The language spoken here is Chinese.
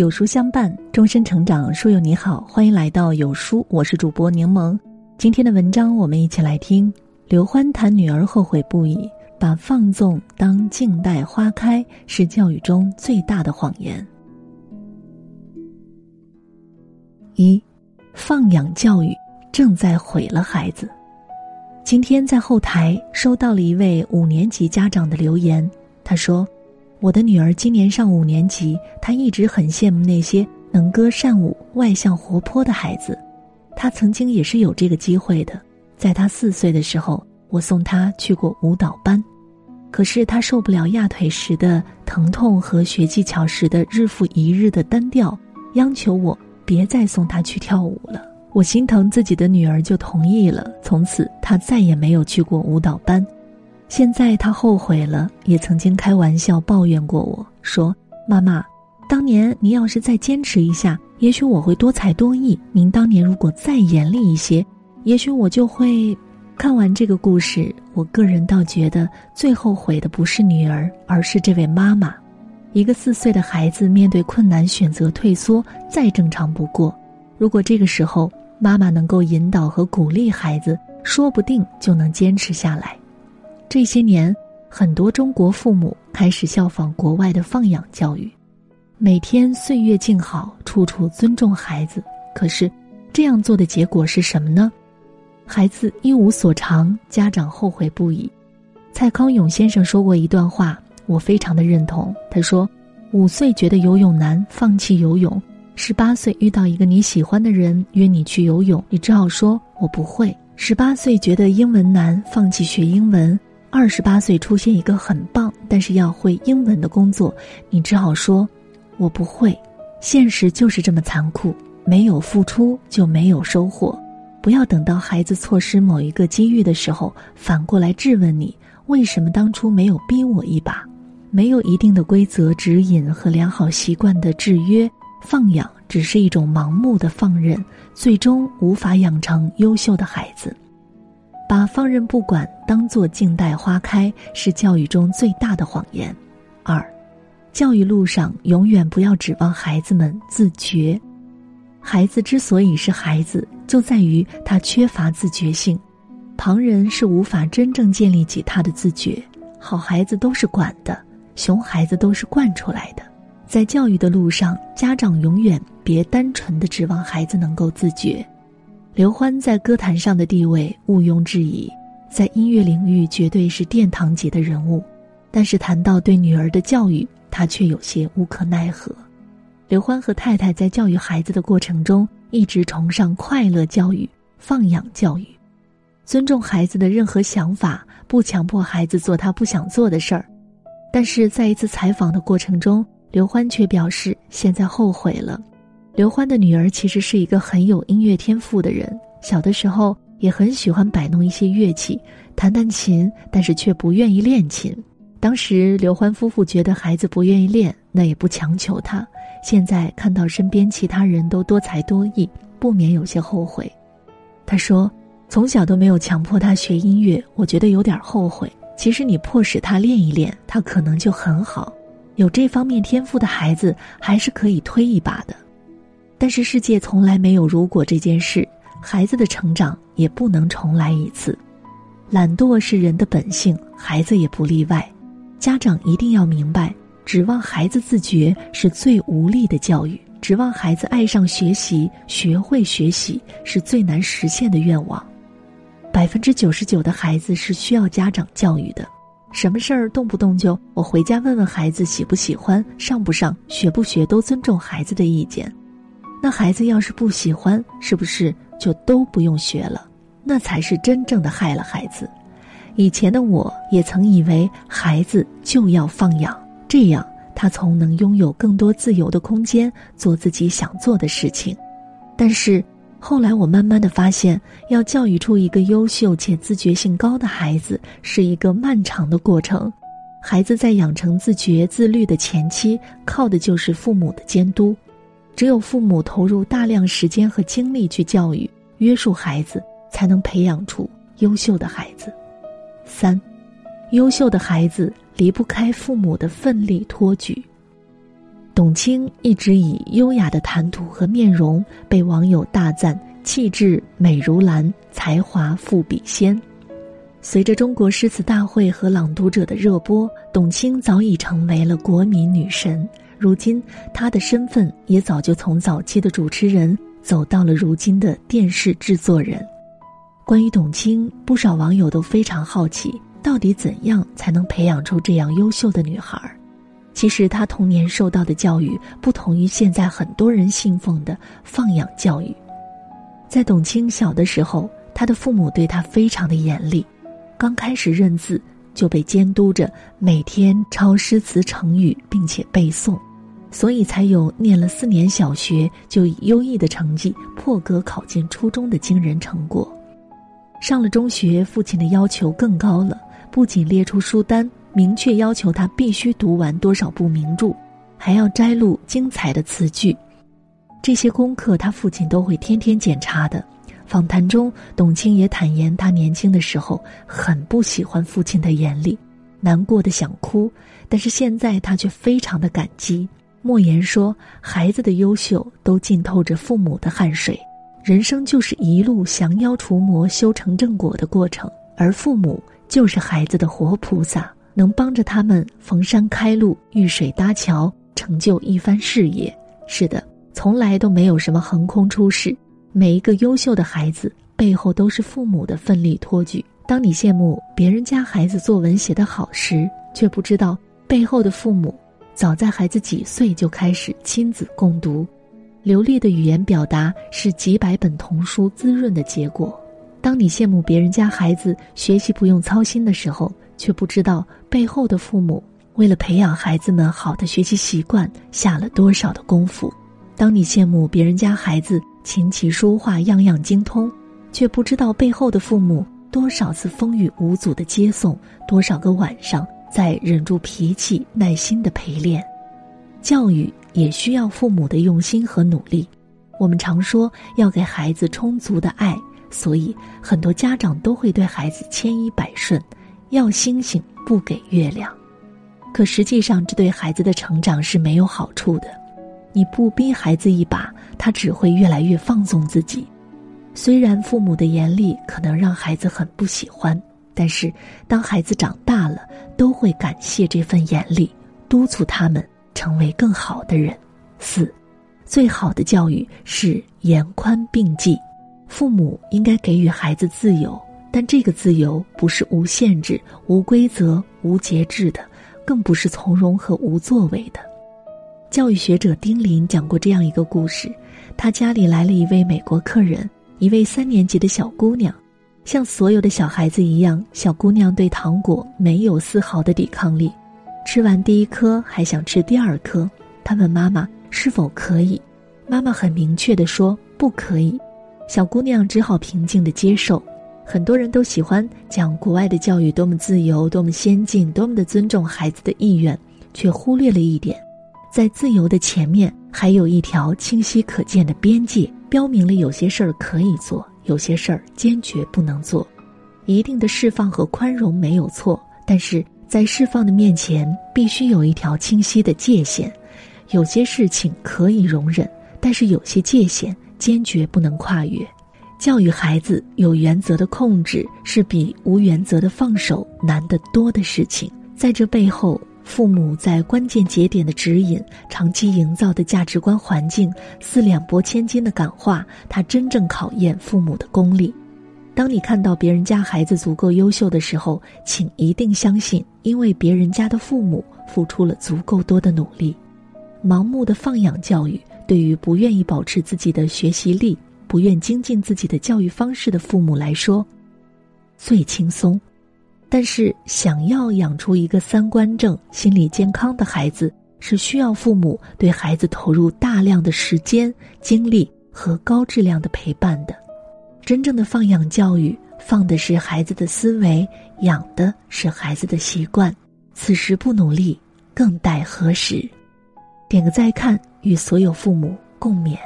有书相伴，终身成长。书友你好，欢迎来到有书，我是主播柠檬。今天的文章，我们一起来听刘欢谈女儿后悔不已，把放纵当静待花开是教育中最大的谎言。一，放养教育正在毁了孩子。今天在后台收到了一位五年级家长的留言，他说。我的女儿今年上五年级，她一直很羡慕那些能歌善舞、外向活泼的孩子。她曾经也是有这个机会的。在她四岁的时候，我送她去过舞蹈班，可是她受不了压腿时的疼痛和学技巧时的日复一日的单调，央求我别再送她去跳舞了。我心疼自己的女儿，就同意了。从此，她再也没有去过舞蹈班。现在他后悔了，也曾经开玩笑抱怨过我说：“妈妈，当年您要是再坚持一下，也许我会多才多艺。您当年如果再严厉一些，也许我就会。”看完这个故事，我个人倒觉得最后悔的不是女儿，而是这位妈妈。一个四岁的孩子面对困难选择退缩，再正常不过。如果这个时候妈妈能够引导和鼓励孩子，说不定就能坚持下来。这些年，很多中国父母开始效仿国外的放养教育，每天岁月静好，处处尊重孩子。可是，这样做的结果是什么呢？孩子一无所长，家长后悔不已。蔡康永先生说过一段话，我非常的认同。他说：“五岁觉得游泳难，放弃游泳；十八岁遇到一个你喜欢的人约你去游泳，你只好说我不会；十八岁觉得英文难，放弃学英文。”二十八岁出现一个很棒，但是要会英文的工作，你只好说：“我不会。”现实就是这么残酷，没有付出就没有收获。不要等到孩子错失某一个机遇的时候，反过来质问你：为什么当初没有逼我一把？没有一定的规则指引和良好习惯的制约，放养只是一种盲目的放任，最终无法养成优秀的孩子。把放任不管当做静待花开，是教育中最大的谎言。二，教育路上永远不要指望孩子们自觉。孩子之所以是孩子，就在于他缺乏自觉性，旁人是无法真正建立起他的自觉。好孩子都是管的，熊孩子都是惯出来的。在教育的路上，家长永远别单纯的指望孩子能够自觉。刘欢在歌坛上的地位毋庸置疑，在音乐领域绝对是殿堂级的人物，但是谈到对女儿的教育，他却有些无可奈何。刘欢和太太在教育孩子的过程中，一直崇尚快乐教育、放养教育，尊重孩子的任何想法，不强迫孩子做他不想做的事儿。但是在一次采访的过程中，刘欢却表示现在后悔了。刘欢的女儿其实是一个很有音乐天赋的人，小的时候也很喜欢摆弄一些乐器，弹弹琴，但是却不愿意练琴。当时刘欢夫妇觉得孩子不愿意练，那也不强求他。现在看到身边其他人都多才多艺，不免有些后悔。他说：“从小都没有强迫他学音乐，我觉得有点后悔。其实你迫使他练一练，他可能就很好。有这方面天赋的孩子，还是可以推一把的。”但是世界从来没有如果这件事，孩子的成长也不能重来一次。懒惰是人的本性，孩子也不例外。家长一定要明白，指望孩子自觉是最无力的教育；指望孩子爱上学习、学会学习是最难实现的愿望。百分之九十九的孩子是需要家长教育的。什么事儿动不动就我回家问问孩子喜不喜欢、上不上、学不学，都尊重孩子的意见。那孩子要是不喜欢，是不是就都不用学了？那才是真正的害了孩子。以前的我也曾以为孩子就要放养，这样他从能拥有更多自由的空间，做自己想做的事情。但是后来我慢慢的发现，要教育出一个优秀且自觉性高的孩子，是一个漫长的过程。孩子在养成自觉自律的前期，靠的就是父母的监督。只有父母投入大量时间和精力去教育、约束孩子，才能培养出优秀的孩子。三，优秀的孩子离不开父母的奋力托举。董卿一直以优雅的谈吐和面容被网友大赞，气质美如兰，才华富比仙。随着中国诗词大会和朗读者的热播，董卿早已成为了国民女神。如今，她的身份也早就从早期的主持人走到了如今的电视制作人。关于董卿，不少网友都非常好奇，到底怎样才能培养出这样优秀的女孩？其实她童年受到的教育不同于现在很多人信奉的放养教育。在董卿小的时候，她的父母对她非常的严厉，刚开始认字就被监督着每天抄诗词成语，并且背诵，所以才有念了四年小学就以优异的成绩破格考进初中的惊人成果。上了中学，父亲的要求更高了，不仅列出书单。明确要求他必须读完多少部名著，还要摘录精彩的词句。这些功课他父亲都会天天检查的。访谈中，董卿也坦言，他年轻的时候很不喜欢父亲的严厉，难过的想哭。但是现在他却非常的感激。莫言说：“孩子的优秀都浸透着父母的汗水，人生就是一路降妖除魔、修成正果的过程，而父母就是孩子的活菩萨。”能帮着他们逢山开路、遇水搭桥，成就一番事业。是的，从来都没有什么横空出世。每一个优秀的孩子背后都是父母的奋力托举。当你羡慕别人家孩子作文写得好时，却不知道背后的父母早在孩子几岁就开始亲子共读。流利的语言表达是几百本童书滋润的结果。当你羡慕别人家孩子学习不用操心的时候，却不知道背后的父母为了培养孩子们好的学习习惯下了多少的功夫。当你羡慕别人家孩子琴棋书画样样精通，却不知道背后的父母多少次风雨无阻的接送，多少个晚上在忍住脾气耐心的陪练。教育也需要父母的用心和努力。我们常说要给孩子充足的爱，所以很多家长都会对孩子千依百顺。要星星不给月亮，可实际上这对孩子的成长是没有好处的。你不逼孩子一把，他只会越来越放纵自己。虽然父母的严厉可能让孩子很不喜欢，但是当孩子长大了，都会感谢这份严厉，督促他们成为更好的人。四，最好的教育是严宽并济，父母应该给予孩子自由。但这个自由不是无限制、无规则、无节制的，更不是从容和无作为的。教育学者丁林讲过这样一个故事：他家里来了一位美国客人，一位三年级的小姑娘。像所有的小孩子一样，小姑娘对糖果没有丝毫的抵抗力，吃完第一颗还想吃第二颗。她问妈妈是否可以，妈妈很明确的说不可以。小姑娘只好平静的接受。很多人都喜欢讲国外的教育多么自由、多么先进、多么的尊重孩子的意愿，却忽略了一点，在自由的前面还有一条清晰可见的边界，标明了有些事儿可以做，有些事儿坚决不能做。一定的释放和宽容没有错，但是在释放的面前，必须有一条清晰的界限。有些事情可以容忍，但是有些界限坚决不能跨越。教育孩子有原则的控制，是比无原则的放手难得多的事情。在这背后，父母在关键节点的指引、长期营造的价值观环境、四两拨千斤的感化，它真正考验父母的功力。当你看到别人家孩子足够优秀的时候，请一定相信，因为别人家的父母付出了足够多的努力。盲目的放养教育，对于不愿意保持自己的学习力。不愿精进自己的教育方式的父母来说，最轻松；但是想要养出一个三观正、心理健康的孩子，是需要父母对孩子投入大量的时间、精力和高质量的陪伴的。真正的放养教育，放的是孩子的思维，养的是孩子的习惯。此时不努力，更待何时？点个再看，与所有父母共勉。